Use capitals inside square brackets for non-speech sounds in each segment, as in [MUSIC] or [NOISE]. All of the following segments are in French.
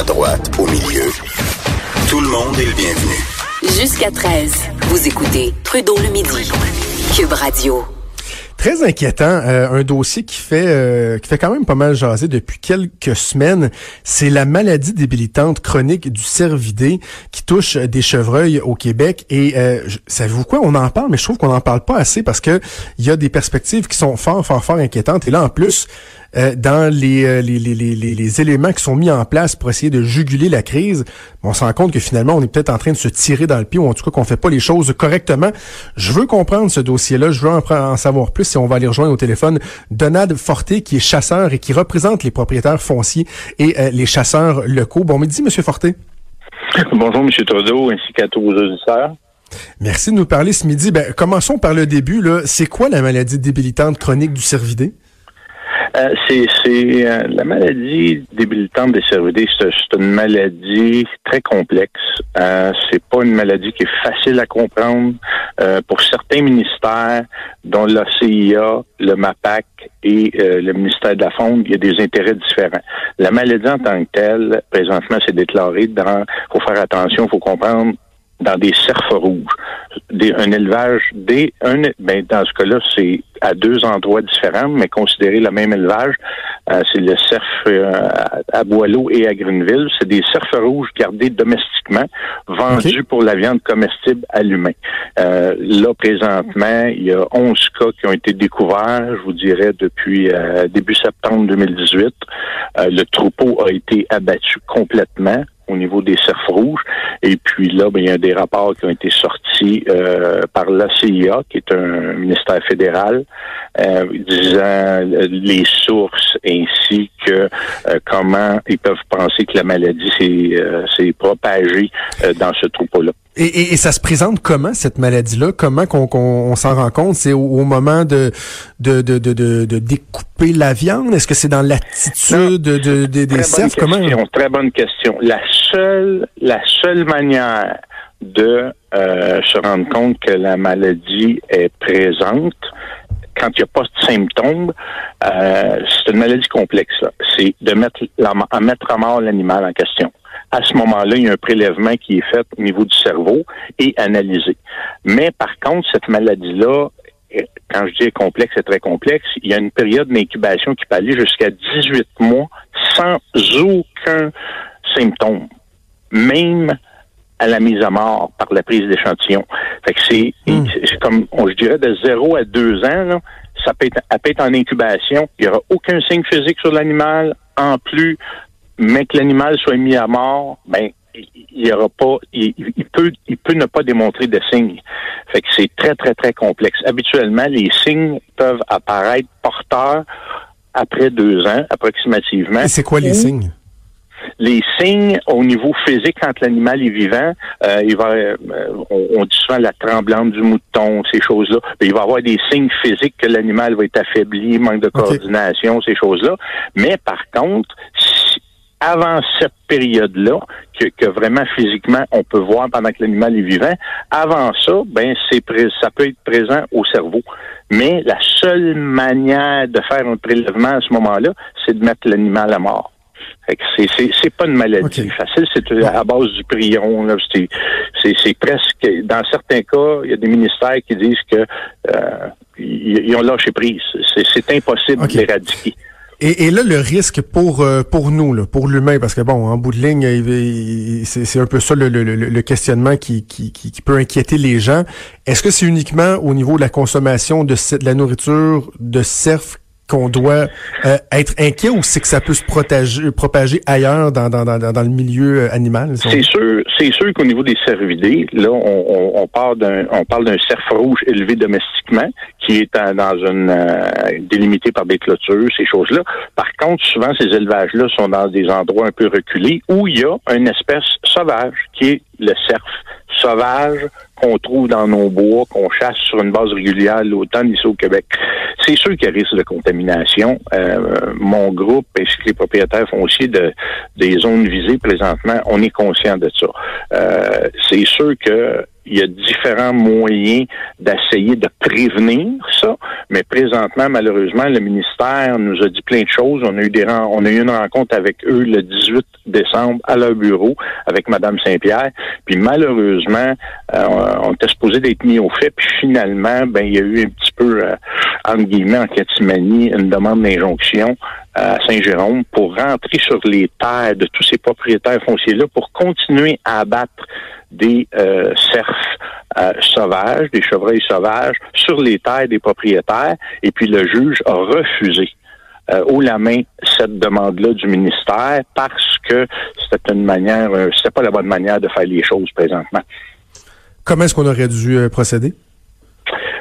à droite, au milieu. Tout le monde est le bienvenu. Jusqu'à 13, vous écoutez Trudeau le midi. Cube Radio. Très inquiétant, euh, un dossier qui fait euh, qui fait quand même pas mal jaser depuis quelques semaines, c'est la maladie débilitante chronique du cervidé qui touche des chevreuils au Québec et euh, savez-vous quoi, on en parle mais je trouve qu'on n'en parle pas assez parce que il y a des perspectives qui sont fort fort fort inquiétantes et là en plus euh, dans les, les, les, les, les éléments qui sont mis en place pour essayer de juguler la crise, on se rend compte que finalement on est peut-être en train de se tirer dans le pied ou en tout cas qu'on fait pas les choses correctement. Je veux comprendre ce dossier-là, je veux en, en savoir plus et on va aller rejoindre au téléphone Donald Forté qui est chasseur et qui représente les propriétaires fonciers et les chasseurs locaux. Bon midi, Monsieur Forté. Bonjour, M. Trudeau, ainsi qu'à tous vos auditeurs. Merci de nous parler ce midi. Ben, commençons par le début. C'est quoi la maladie débilitante chronique du cervidé? Euh, c'est euh, la maladie débilitante des cervidés. C'est une maladie très complexe. Euh, c'est pas une maladie qui est facile à comprendre euh, pour certains ministères, dont la CIA, le MAPAC et le ministère de la Faune. Il y a des intérêts différents. La maladie en tant que telle, présentement, c'est déclaré dans. Faut faire attention. Faut comprendre dans des cerfs rouges. Des, un élevage, des, un, ben, dans ce cas-là, c'est à deux endroits différents, mais considéré le même élevage. Euh, c'est le cerf euh, à Boileau et à Greenville. C'est des cerfs rouges gardés domestiquement, vendus pour la viande comestible à l'humain. Euh, là, présentement, il y a 11 cas qui ont été découverts, je vous dirais, depuis début septembre 2018. le troupeau a été abattu complètement au niveau des cerfs rouges. Et puis là, ben, il y a des rapports qui ont été sortis euh, par la CIA, qui est un ministère fédéral, euh, disant les sources ainsi que euh, comment ils peuvent penser que la maladie s'est propagée dans ce troupeau-là. Et, et, ça se présente comment cette maladie-là? Comment qu'on s'en rend compte? C'est au, moment de de, de, de, de, découper la viande? Est-ce que c'est dans l'attitude de, des cerfs? Comment? Très bonne question. La seule la seule manière de euh, se rendre compte que la maladie est présente quand il n'y a pas de symptômes, euh, c'est une maladie complexe. C'est de mettre, la, à mettre à mort l'animal en question à ce moment-là, il y a un prélèvement qui est fait au niveau du cerveau et analysé. Mais par contre, cette maladie-là, quand je dis complexe, c'est très complexe, il y a une période d'incubation qui peut aller jusqu'à 18 mois sans aucun symptôme, même à la mise à mort par la prise d'échantillon. Fait que c'est, hmm. comme, je dirais, de 0 à 2 ans, ça peut être, peut être en incubation. Il n'y aura aucun signe physique sur l'animal. En plus, mais que l'animal soit mis à mort, ben il y aura pas, il, peut, il peut ne pas démontrer de signes. Fait que c'est très très très complexe. Habituellement, les signes peuvent apparaître porteurs après deux ans, approximativement. C'est quoi les signes? les signes au niveau physique quand l'animal est vivant, euh, il va, euh, on, dit souvent la tremblante du mouton, ces choses-là. Il va avoir des signes physiques que l'animal va être affaibli, manque de coordination, ces choses-là. Mais par contre, avant cette période-là, que, que, vraiment physiquement on peut voir pendant que l'animal est vivant, avant ça, ben c'est ça peut être présent au cerveau. Mais la seule manière de faire un prélèvement à ce moment-là, c'est de mettre l'animal à mort. C'est, c'est, pas une maladie facile, c'est à base du prion. C'est, presque, dans certains cas, il y a des ministères qui disent que euh, ils, ont lâché prise. C'est, impossible d'éradiquer. Et, là, le risque pour euh, pour nous, là, pour l'humain, parce que bon, en bout de ligne, c'est un peu ça le, le, le questionnement qui, qui, qui, peut inquiéter les gens. Est-ce que c'est uniquement au niveau de la consommation de, de la nourriture de cerf qu'on doit euh, être inquiet ou c'est que ça peut se protéger, propager ailleurs dans, dans, dans, dans le milieu euh, animal? C'est sûr, c'est sûr qu'au niveau des cervidés, là, on, on, parle d'un on parle d'un cerf rouge élevé domestiquement qui est dans une euh, par des clôtures, ces choses-là. Par contre, souvent ces élevages-là sont dans des endroits un peu reculés où il y a une espèce sauvage qui est le cerf sauvage qu'on trouve dans nos bois, qu'on chasse sur une base régulière l'automne ici au Québec. C'est sûr qu'il y a risque de contamination. Euh, mon groupe ainsi que les propriétaires fonciers de, des zones visées présentement, on est conscient de ça. Euh, c'est sûr que il y a différents moyens d'essayer de prévenir ça, mais présentement, malheureusement, le ministère nous a dit plein de choses. On a eu des on a eu une rencontre avec eux le 18 décembre à leur bureau avec Madame Saint-Pierre. Puis malheureusement, euh, on était supposé d'être mis au fait. Puis finalement, ben il y a eu un petit peu, euh, entre guillemets, en catimanie, une demande d'injonction à Saint-Jérôme pour rentrer sur les terres de tous ces propriétaires fonciers-là pour continuer à abattre des euh, cerfs euh, sauvages, des chevreuils sauvages sur les terres des propriétaires. Et puis le juge a refusé euh, haut la main cette demande-là du ministère parce que c'était une manière, euh, c'était pas la bonne manière de faire les choses présentement. Comment est-ce qu'on aurait dû procéder?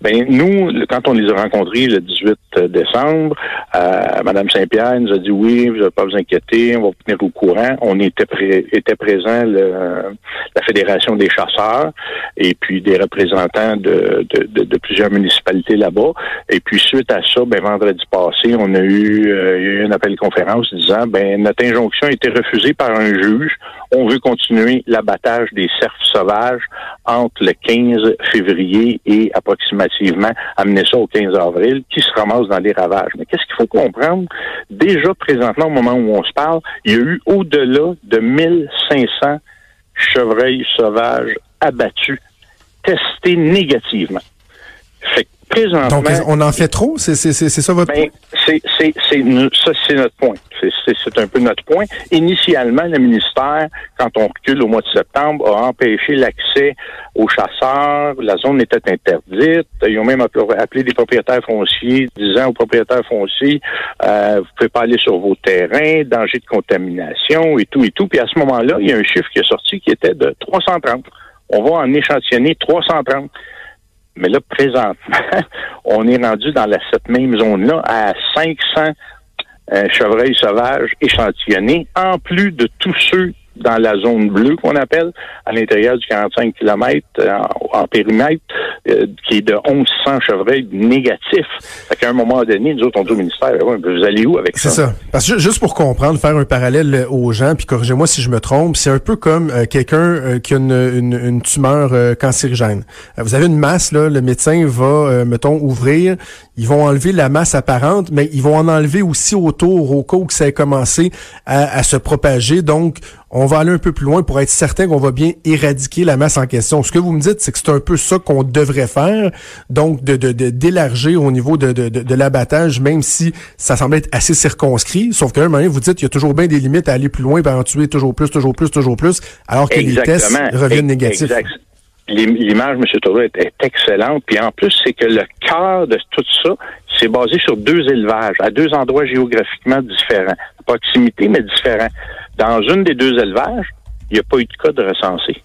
Ben nous, quand on les a rencontrés le 18 décembre, euh, Madame Saint-Pierre nous a dit oui, vous n'avez pas vous inquiéter, on va vous tenir au courant. On était pré était présent la fédération des chasseurs et puis des représentants de, de, de, plusieurs municipalités là-bas. Et puis suite à ça, ben vendredi passé, on a eu, euh, eu un appel de conférence disant ben notre injonction a été refusée par un juge. On veut continuer l'abattage des cerfs sauvages entre le 15 février et approximativement amener ça au 15 avril, qui se ramasse dans les ravages. Mais qu'est-ce qu'il faut comprendre? Déjà présentement, au moment où on se parle, il y a eu au-delà de 1500 chevreuils sauvages abattus, testés négativement. Présentement, Donc, on en fait trop? C'est ça votre ben, c'est ça, c'est notre point. C'est un peu notre point. Initialement, le ministère, quand on recule au mois de septembre, a empêché l'accès aux chasseurs. La zone était interdite. Ils ont même appelé des propriétaires fonciers, disant aux propriétaires fonciers, euh, vous pouvez pas aller sur vos terrains, danger de contamination et tout et tout. Puis à ce moment-là, il y a un chiffre qui est sorti qui était de 330. On va en échantillonner 330. Mais là, présentement, [LAUGHS] on est rendu dans cette même zone-là à 500 euh, chevreuils sauvages échantillonnés, en plus de tous ceux dans la zone bleue qu'on appelle, à l'intérieur du 45 km euh, en, périmètre, euh, qui est de 1100 chevreuils négatifs. Fait qu'à un moment donné, nous autres, on dit au ministère, vous allez où avec ça? C'est ça? Parce que juste pour comprendre, faire un parallèle euh, aux gens, puis corrigez-moi si je me trompe, c'est un peu comme quelqu'un qui a une, une, tumeur cancérigène. vous avez une masse, là, le médecin va, mettons, ouvrir, ils vont enlever la masse apparente, mais ils vont en enlever aussi autour au cas où ça a commencé à, à se propager. Donc, on va aller un peu plus loin pour être certain qu'on va bien éradiquer la masse en question. Ce que vous me dites, c'est que c'est un peu ça qu'on devrait faire, donc de d'élargir au niveau de, de, de, l'abattage, même si ça semble être assez circonscrit. Sauf qu'à un moment vous dites qu'il y a toujours bien des limites à aller plus loin, pour en tuer toujours plus, toujours plus, toujours plus, alors que les tests reviennent négatifs. L'image, M. Thoreau, est, est, excellente. Puis en plus, c'est que le cœur de tout ça, c'est basé sur deux élevages, à deux endroits géographiquement différents. Proximité, mais différents. Dans une des deux élevages, il n'y a pas eu de cas de recensé.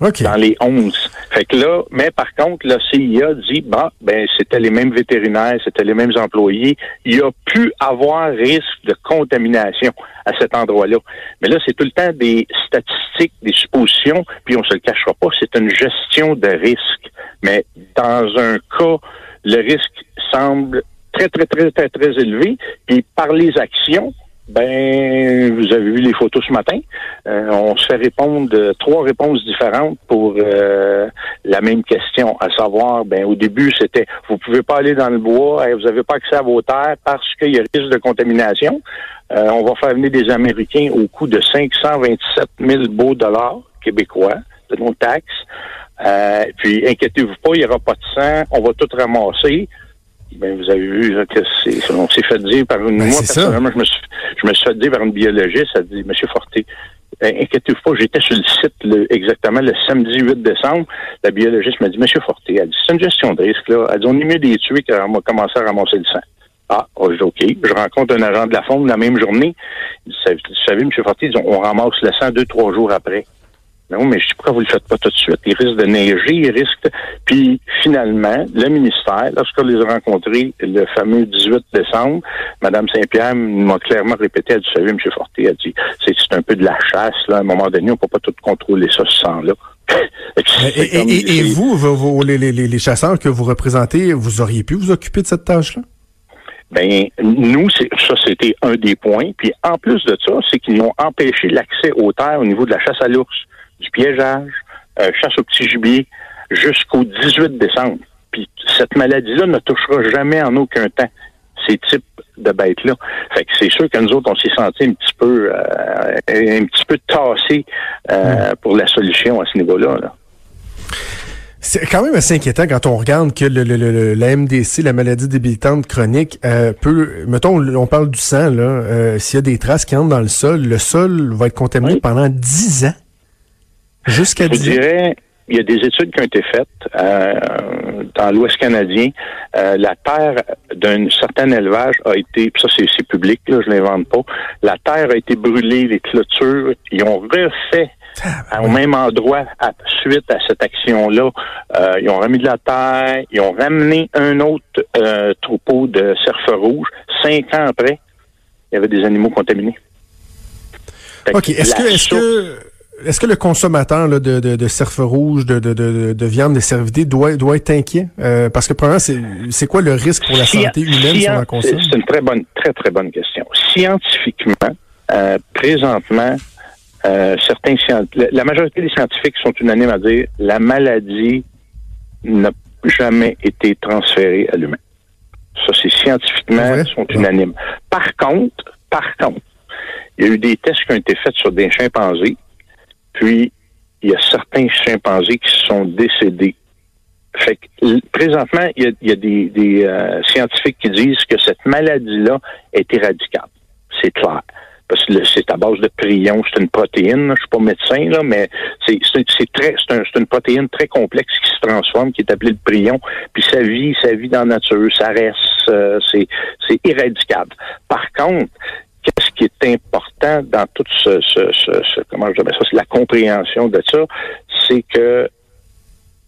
Dans les 11. Fait que là, mais par contre, la CIA dit, bah, ben, c'était les mêmes vétérinaires, c'était les mêmes employés. Il y a pu avoir risque de contamination à cet endroit-là. Mais là, c'est tout le temps des statistiques, des suppositions, puis on se le cachera pas, c'est une gestion de risque. Mais dans un cas, le risque semble très, très, très, très, très élevé. Puis par les actions, ben, vous avez vu les photos ce matin. Euh, on se fait répondre trois réponses différentes pour euh, la même question, à savoir, ben, au début, c'était vous pouvez pas aller dans le bois, vous n'avez pas accès à vos terres parce qu'il y a risque de contamination. Euh, on va faire venir des Américains au coût de 527 000 beaux dollars québécois de nos taxes. puis inquiétez-vous pas, il n'y aura pas de sang, on va tout ramasser. Ben, vous avez vu que c'est, on s'est fait dire par une. Ben, moi, personnellement, je me, suis, je me suis fait dire par une biologiste, elle dit, Monsieur Forté, ben, inquiétez-vous pas, j'étais sur le site exactement le samedi 8 décembre. La biologiste m'a dit, Monsieur Forté, elle dit, c'est une gestion de risque, là. Elle dit, on est mieux des tuer qu'on va commencer à ramasser le sang. Ah, oh, je dis, OK. Je rencontre un agent de la faune la même journée. Vous savez, M. Forté, on ramasse le sang deux, trois jours après. Non, mais je dis pourquoi vous le faites pas tout de suite? Il risque de neiger, il risque. Puis finalement, le ministère, lorsqu'on les a rencontrés le fameux 18 décembre, Mme Saint-Pierre m'a clairement répété, elle dit, vous savez, M. Forté, elle dit, c'est un peu de la chasse, là. À un moment donné, on peut pas tout contrôler ça, ce sang-là. [COUGHS] et, vous, vous, les, les, les chasseurs que vous représentez, vous auriez pu vous occuper de cette tâche-là? Ben nous, ça c'était un des points. Puis en plus de ça, c'est qu'ils ont empêché l'accès aux terres au niveau de la chasse à l'ours du piégeage, euh, chasse au petit gibier jusqu'au 18 décembre. Puis cette maladie-là ne touchera jamais en aucun temps ces types de bêtes-là. Fait que c'est sûr que nous autres, on s'est senti un petit peu euh, un petit peu tassés euh, mm. pour la solution à ce niveau-là. Là. C'est quand même assez inquiétant quand on regarde que le, le, la MDC, la maladie débilitante chronique, euh, peut, mettons, on parle du sang, là, euh, s'il y a des traces qui entrent dans le sol, le sol va être contaminé pendant 10 ans. Jusqu'à 10 ans. dirais, il y a des études qui ont été faites euh, dans l'Ouest canadien. la terre d'un certain élevage a été, ça c'est public, là, je l'invente pas, la terre a été brûlée, les clôtures, ils ont refait au même endroit suite à cette action-là. Euh, ils ont remis de la terre, ils ont ramené un autre euh, troupeau de cerfs rouges. Cinq ans après, il y avait des animaux contaminés. OK. Est-ce que, est-ce que, est-ce que le consommateur de, de, de cerfs rouges, de, de, de, viande des cervidés doit, doit être inquiet? Euh, parce que, premièrement, c'est, c'est quoi le risque pour la santé humaine si on la consomme? C'est une très bonne, très, très bonne question. Scientifiquement, présentement, euh, certains la majorité des scientifiques sont unanimes à dire la maladie n'a jamais été transférée à l'humain. Ça, c'est scientifiquement, ils sont unanimes. Par contre, par contre, il y a eu des tests qui ont été faits sur des chimpanzés, puis il y a certains chimpanzés qui sont décédés. Fait que, présentement, il y a, des, euh, scientifiques qui disent que cette maladie-là est éradiquable. C'est clair parce que c'est à base de prion, c'est une protéine. Je suis pas médecin là, mais c'est très c'est une protéine très complexe qui se transforme, qui est appelée le prion. Puis ça vit, ça vit dans la nature, ça reste, euh, c'est irradicable. Par contre, qu'est-ce qui est important dans toute ce, ce, ce, comment je dirais ça, c'est la compréhension de ça, c'est que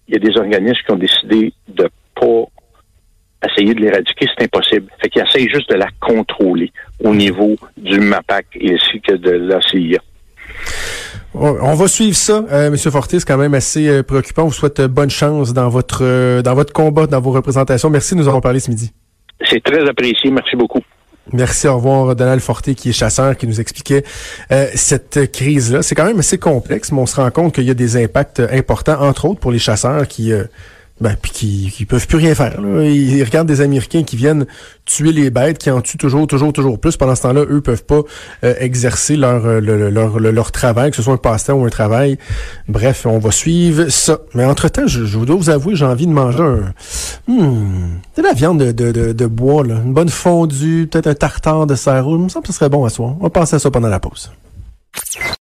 il y a des organismes qui ont décidé de pas essayer de l'éradiquer, c'est impossible. Fait qu'il essaye juste de la contrôler au niveau du MAPAC ainsi que de la CIA. On va suivre ça, euh, Monsieur Fortis, quand même assez euh, préoccupant. On vous souhaite euh, bonne chance dans votre euh, dans votre combat, dans vos représentations. Merci de nous avoir parlé ce midi. C'est très apprécié. Merci beaucoup. Merci, au revoir Donald Forté qui est chasseur, qui nous expliquait cette crise-là. C'est quand même assez complexe, mais on se rend compte qu'il y a des impacts importants, entre autres pour les chasseurs qui ben, puis qui, qui peuvent plus rien faire. Là. Ils, regardent des Américains qui viennent tuer les bêtes, qui en tuent toujours, toujours, toujours plus. Pendant ce temps-là, eux peuvent pas euh, exercer leur, euh, leur, leur, travail, que ce soit un passe-temps ou un travail. Bref, on va suivve ça. Mais entre-temps, je, je dois vous avouer, j'ai envie de manger un... Hmm, de la viande de, de, de, bois, là. une bonne fondue, peut-être un tartare de cerveau. Il me semble que ce serait bon à soi. On va passer à ça pendant la pause.